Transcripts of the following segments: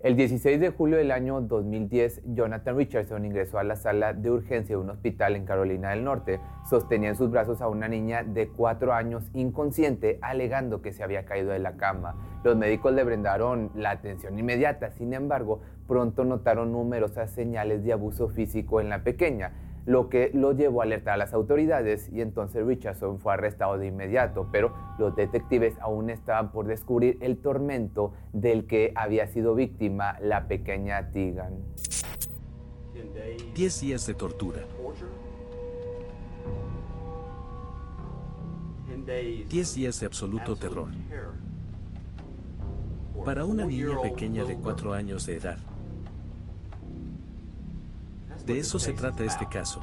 El 16 de julio del año 2010, Jonathan Richardson ingresó a la sala de urgencia de un hospital en Carolina del Norte. Sostenía en sus brazos a una niña de cuatro años inconsciente, alegando que se había caído de la cama. Los médicos le brindaron la atención inmediata, sin embargo, pronto notaron numerosas señales de abuso físico en la pequeña lo que lo llevó a alertar a las autoridades y entonces Richardson fue arrestado de inmediato, pero los detectives aún estaban por descubrir el tormento del que había sido víctima la pequeña Tegan. 10 días de tortura. 10 días de absoluto terror. Para una niña pequeña de 4 años de edad. De eso se trata este caso.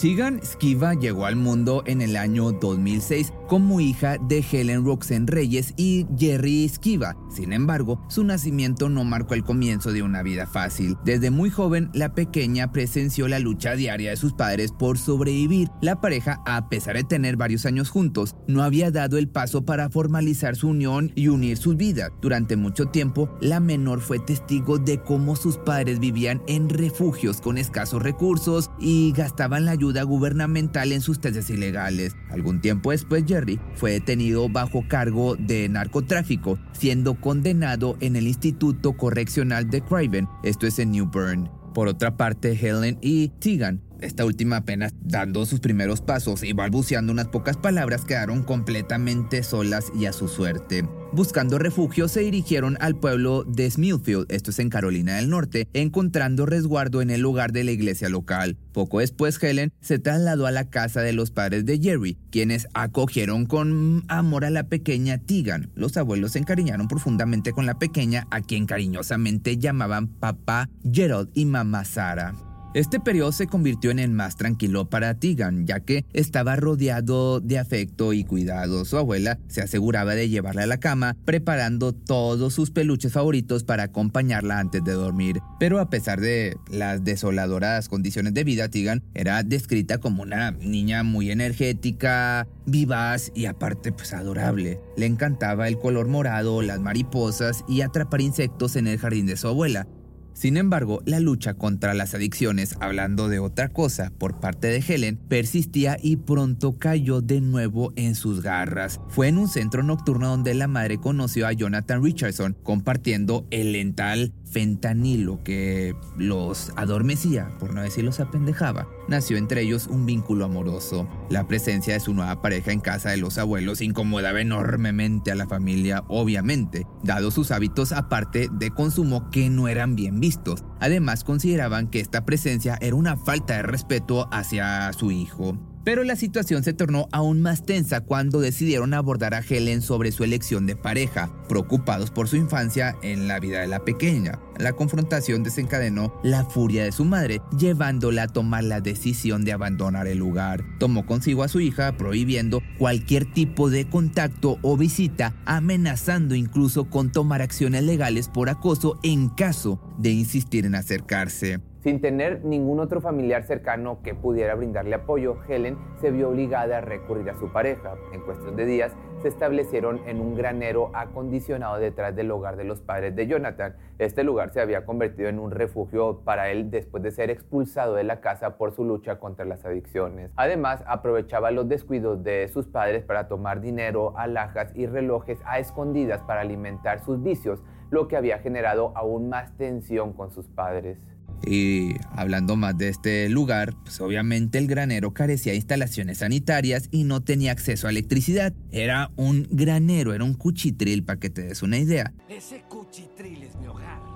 Tegan Skiva llegó al mundo en el año 2006 como hija de Helen Roxen Reyes y Jerry Skiva. Sin embargo, su nacimiento no marcó el comienzo de una vida fácil. Desde muy joven, la pequeña presenció la lucha diaria de sus padres por sobrevivir. La pareja, a pesar de tener varios años juntos, no había dado el paso para formalizar su unión y unir sus vidas. Durante mucho tiempo, la menor fue testigo de cómo sus padres vivían en refugios con escasos recursos y gastaban la ayuda gubernamental en sus tesis ilegales. Algún tiempo después, Jerry fue detenido bajo cargo de narcotráfico, siendo condenado en el Instituto Correccional de Craven, esto es en New Bern. Por otra parte, Helen y Tegan esta última apenas dando sus primeros pasos y balbuceando unas pocas palabras quedaron completamente solas y a su suerte. Buscando refugio se dirigieron al pueblo de Smithfield, esto es en Carolina del Norte, encontrando resguardo en el lugar de la iglesia local. Poco después Helen se trasladó a la casa de los padres de Jerry, quienes acogieron con amor a la pequeña Tegan. Los abuelos se encariñaron profundamente con la pequeña, a quien cariñosamente llamaban papá Gerald y mamá Sara. Este periodo se convirtió en el más tranquilo para Tegan, ya que estaba rodeado de afecto y cuidado. Su abuela se aseguraba de llevarla a la cama, preparando todos sus peluches favoritos para acompañarla antes de dormir. Pero a pesar de las desoladoras condiciones de vida, Tegan era descrita como una niña muy energética, vivaz y aparte pues adorable. Le encantaba el color morado, las mariposas y atrapar insectos en el jardín de su abuela. Sin embargo, la lucha contra las adicciones, hablando de otra cosa por parte de Helen, persistía y pronto cayó de nuevo en sus garras. Fue en un centro nocturno donde la madre conoció a Jonathan Richardson compartiendo el lental fentanilo que los adormecía, por no decir los apendejaba. Nació entre ellos un vínculo amoroso. La presencia de su nueva pareja en casa de los abuelos incomodaba enormemente a la familia, obviamente, dado sus hábitos aparte de consumo que no eran bien vistos. Además, consideraban que esta presencia era una falta de respeto hacia su hijo. Pero la situación se tornó aún más tensa cuando decidieron abordar a Helen sobre su elección de pareja, preocupados por su infancia en la vida de la pequeña. La confrontación desencadenó la furia de su madre, llevándola a tomar la decisión de abandonar el lugar. Tomó consigo a su hija, prohibiendo cualquier tipo de contacto o visita, amenazando incluso con tomar acciones legales por acoso en caso de insistir en acercarse. Sin tener ningún otro familiar cercano que pudiera brindarle apoyo, Helen se vio obligada a recurrir a su pareja. En cuestión de días, se establecieron en un granero acondicionado detrás del hogar de los padres de Jonathan. Este lugar se había convertido en un refugio para él después de ser expulsado de la casa por su lucha contra las adicciones. Además, aprovechaba los descuidos de sus padres para tomar dinero, alhajas y relojes a escondidas para alimentar sus vicios, lo que había generado aún más tensión con sus padres. Y hablando más de este lugar, pues obviamente el granero carecía de instalaciones sanitarias y no tenía acceso a electricidad. Era un granero, era un cuchitril para que te des una idea. Ese cuchitril es mi hogar.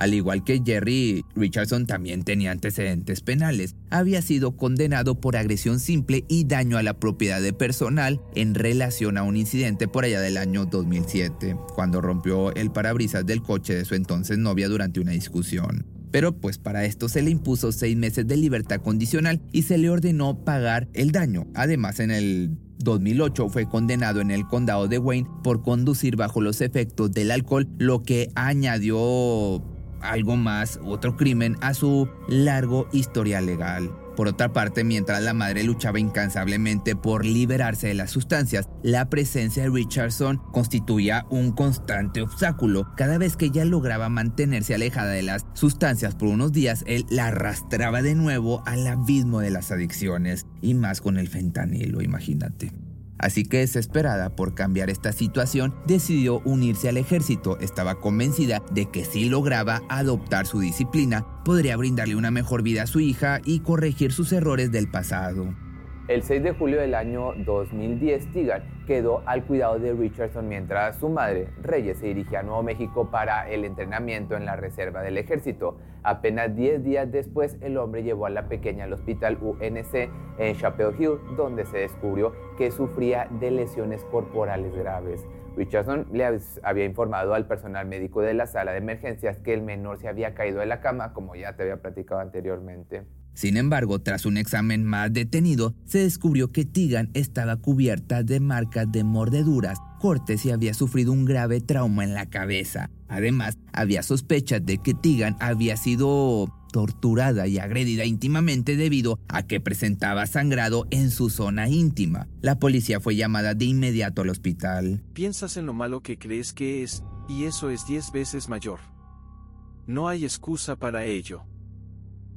Al igual que Jerry, Richardson también tenía antecedentes penales. Había sido condenado por agresión simple y daño a la propiedad de personal en relación a un incidente por allá del año 2007, cuando rompió el parabrisas del coche de su entonces novia durante una discusión. Pero pues para esto se le impuso seis meses de libertad condicional y se le ordenó pagar el daño. Además, en el 2008 fue condenado en el condado de Wayne por conducir bajo los efectos del alcohol, lo que añadió algo más, otro crimen, a su largo historial legal. Por otra parte, mientras la madre luchaba incansablemente por liberarse de las sustancias, la presencia de Richardson constituía un constante obstáculo. Cada vez que ella lograba mantenerse alejada de las sustancias por unos días, él la arrastraba de nuevo al abismo de las adicciones, y más con el fentanilo, imagínate. Así que desesperada por cambiar esta situación, decidió unirse al ejército. Estaba convencida de que si lograba adoptar su disciplina, podría brindarle una mejor vida a su hija y corregir sus errores del pasado. El 6 de julio del año 2010, Tigan quedó al cuidado de Richardson mientras su madre, Reyes, se dirigía a Nuevo México para el entrenamiento en la reserva del ejército. Apenas 10 días después, el hombre llevó a la pequeña al hospital UNC en Chapel Hill, donde se descubrió que sufría de lesiones corporales graves. Richardson le había informado al personal médico de la sala de emergencias que el menor se había caído de la cama, como ya te había platicado anteriormente. Sin embargo, tras un examen más detenido, se descubrió que Tigan estaba cubierta de marcas de mordeduras, cortes y había sufrido un grave trauma en la cabeza. Además, había sospechas de que Tigan había sido torturada y agredida íntimamente debido a que presentaba sangrado en su zona íntima. La policía fue llamada de inmediato al hospital. Piensas en lo malo que crees que es, y eso es diez veces mayor. No hay excusa para ello.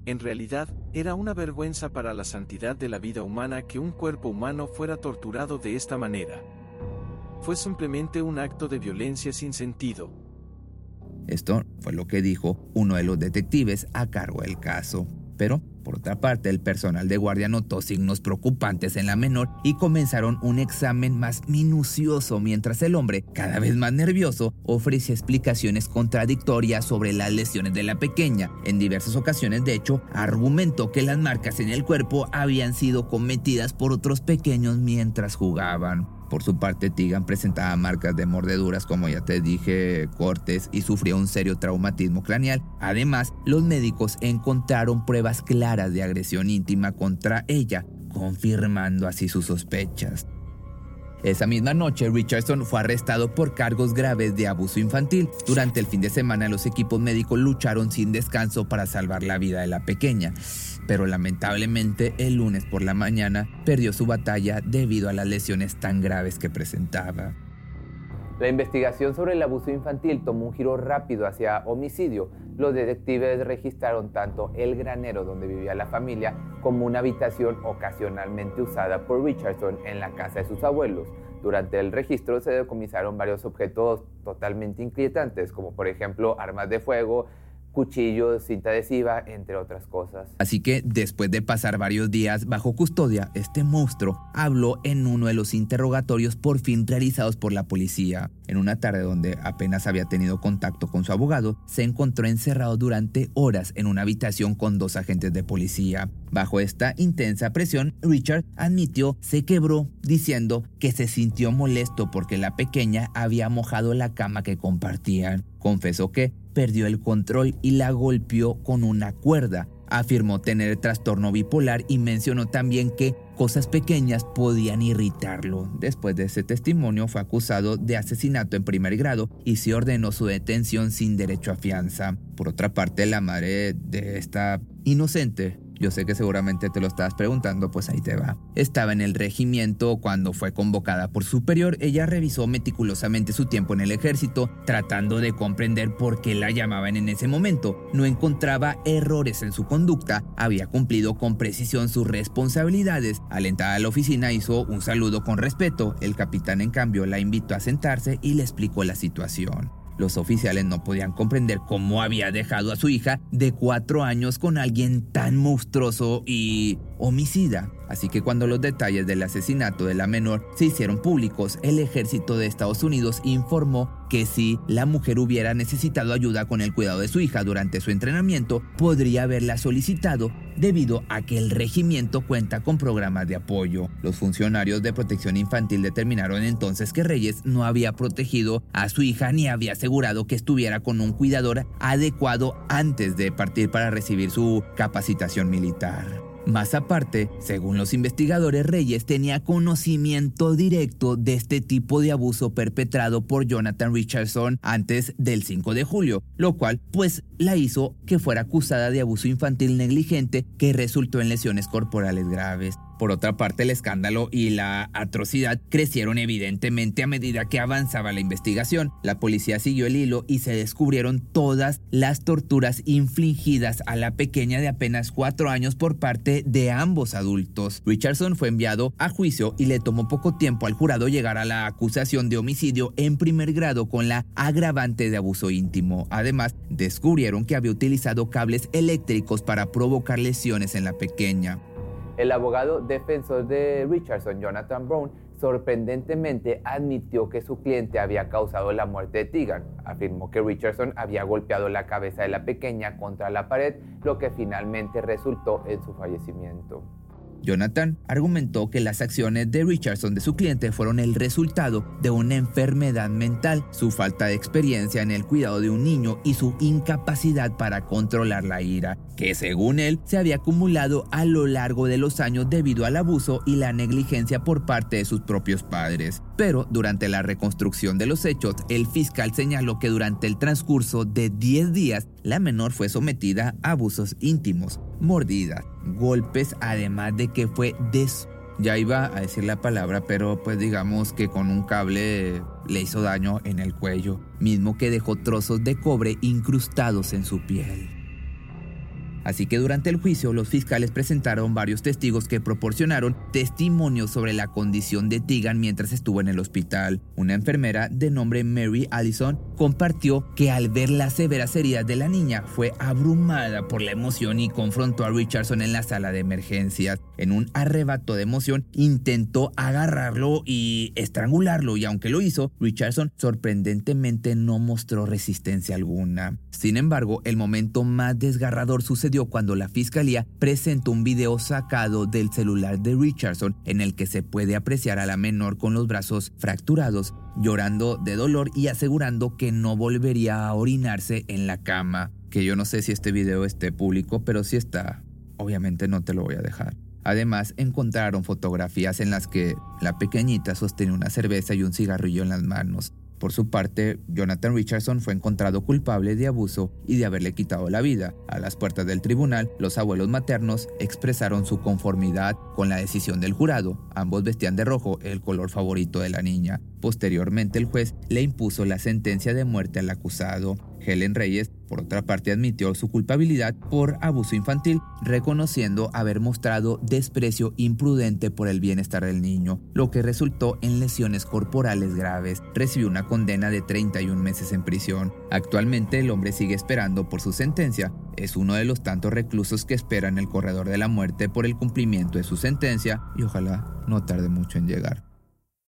En realidad, era una vergüenza para la santidad de la vida humana que un cuerpo humano fuera torturado de esta manera. Fue simplemente un acto de violencia sin sentido. Esto fue lo que dijo uno de los detectives a cargo del caso. Pero, por otra parte, el personal de guardia notó signos preocupantes en la menor y comenzaron un examen más minucioso mientras el hombre, cada vez más nervioso, ofrecía explicaciones contradictorias sobre las lesiones de la pequeña. En diversas ocasiones, de hecho, argumentó que las marcas en el cuerpo habían sido cometidas por otros pequeños mientras jugaban. Por su parte, Tigan presentaba marcas de mordeduras, como ya te dije, cortes y sufrió un serio traumatismo craneal. Además, los médicos encontraron pruebas claras de agresión íntima contra ella, confirmando así sus sospechas. Esa misma noche, Richardson fue arrestado por cargos graves de abuso infantil. Durante el fin de semana, los equipos médicos lucharon sin descanso para salvar la vida de la pequeña pero lamentablemente el lunes por la mañana perdió su batalla debido a las lesiones tan graves que presentaba. La investigación sobre el abuso infantil tomó un giro rápido hacia homicidio. Los detectives registraron tanto el granero donde vivía la familia como una habitación ocasionalmente usada por Richardson en la casa de sus abuelos. Durante el registro se decomisaron varios objetos totalmente inquietantes, como por ejemplo armas de fuego, cuchillos, cinta adhesiva, entre otras cosas. Así que después de pasar varios días bajo custodia, este monstruo habló en uno de los interrogatorios por fin realizados por la policía. En una tarde donde apenas había tenido contacto con su abogado, se encontró encerrado durante horas en una habitación con dos agentes de policía. Bajo esta intensa presión, Richard admitió se quebró diciendo que se sintió molesto porque la pequeña había mojado la cama que compartían. Confesó que perdió el control y la golpeó con una cuerda. Afirmó tener trastorno bipolar y mencionó también que cosas pequeñas podían irritarlo. Después de ese testimonio fue acusado de asesinato en primer grado y se ordenó su detención sin derecho a fianza. Por otra parte, la madre de esta inocente yo sé que seguramente te lo estabas preguntando, pues ahí te va. Estaba en el regimiento cuando fue convocada por superior. Ella revisó meticulosamente su tiempo en el ejército, tratando de comprender por qué la llamaban en ese momento. No encontraba errores en su conducta, había cumplido con precisión sus responsabilidades. Alentada a la oficina hizo un saludo con respeto. El capitán en cambio la invitó a sentarse y le explicó la situación. Los oficiales no podían comprender cómo había dejado a su hija de cuatro años con alguien tan monstruoso y homicida. Así que cuando los detalles del asesinato de la menor se hicieron públicos, el ejército de Estados Unidos informó que si la mujer hubiera necesitado ayuda con el cuidado de su hija durante su entrenamiento, podría haberla solicitado debido a que el regimiento cuenta con programas de apoyo. Los funcionarios de protección infantil determinaron entonces que Reyes no había protegido a su hija ni había asegurado que estuviera con un cuidador adecuado antes de partir para recibir su capacitación militar. Más aparte, según los investigadores, Reyes tenía conocimiento directo de este tipo de abuso perpetrado por Jonathan Richardson antes del 5 de julio, lo cual pues la hizo que fuera acusada de abuso infantil negligente que resultó en lesiones corporales graves. Por otra parte, el escándalo y la atrocidad crecieron evidentemente a medida que avanzaba la investigación. La policía siguió el hilo y se descubrieron todas las torturas infligidas a la pequeña de apenas cuatro años por parte de ambos adultos. Richardson fue enviado a juicio y le tomó poco tiempo al jurado llegar a la acusación de homicidio en primer grado con la agravante de abuso íntimo. Además, descubrieron que había utilizado cables eléctricos para provocar lesiones en la pequeña. El abogado defensor de Richardson, Jonathan Brown, sorprendentemente admitió que su cliente había causado la muerte de Tegan. Afirmó que Richardson había golpeado la cabeza de la pequeña contra la pared, lo que finalmente resultó en su fallecimiento. Jonathan argumentó que las acciones de Richardson de su cliente fueron el resultado de una enfermedad mental, su falta de experiencia en el cuidado de un niño y su incapacidad para controlar la ira, que según él se había acumulado a lo largo de los años debido al abuso y la negligencia por parte de sus propios padres. Pero durante la reconstrucción de los hechos, el fiscal señaló que durante el transcurso de 10 días, la menor fue sometida a abusos íntimos, mordidas, golpes, además de que fue des... Ya iba a decir la palabra, pero pues digamos que con un cable le hizo daño en el cuello, mismo que dejó trozos de cobre incrustados en su piel. Así que durante el juicio los fiscales presentaron varios testigos que proporcionaron testimonios sobre la condición de Tegan mientras estuvo en el hospital. Una enfermera de nombre Mary Allison compartió que al ver las severas heridas de la niña fue abrumada por la emoción y confrontó a Richardson en la sala de emergencias. En un arrebato de emoción intentó agarrarlo y estrangularlo y aunque lo hizo, Richardson sorprendentemente no mostró resistencia alguna. Sin embargo, el momento más desgarrador sucedió cuando la fiscalía presentó un video sacado del celular de Richardson en el que se puede apreciar a la menor con los brazos fracturados, llorando de dolor y asegurando que no volvería a orinarse en la cama. Que yo no sé si este video esté público, pero si está, obviamente no te lo voy a dejar. Además, encontraron fotografías en las que la pequeñita sostiene una cerveza y un cigarrillo en las manos. Por su parte, Jonathan Richardson fue encontrado culpable de abuso y de haberle quitado la vida. A las puertas del tribunal, los abuelos maternos expresaron su conformidad con la decisión del jurado. Ambos vestían de rojo, el color favorito de la niña. Posteriormente, el juez le impuso la sentencia de muerte al acusado. Helen Reyes, por otra parte, admitió su culpabilidad por abuso infantil, reconociendo haber mostrado desprecio imprudente por el bienestar del niño, lo que resultó en lesiones corporales graves. Recibió una condena de 31 meses en prisión. Actualmente el hombre sigue esperando por su sentencia. Es uno de los tantos reclusos que esperan el corredor de la muerte por el cumplimiento de su sentencia y ojalá no tarde mucho en llegar.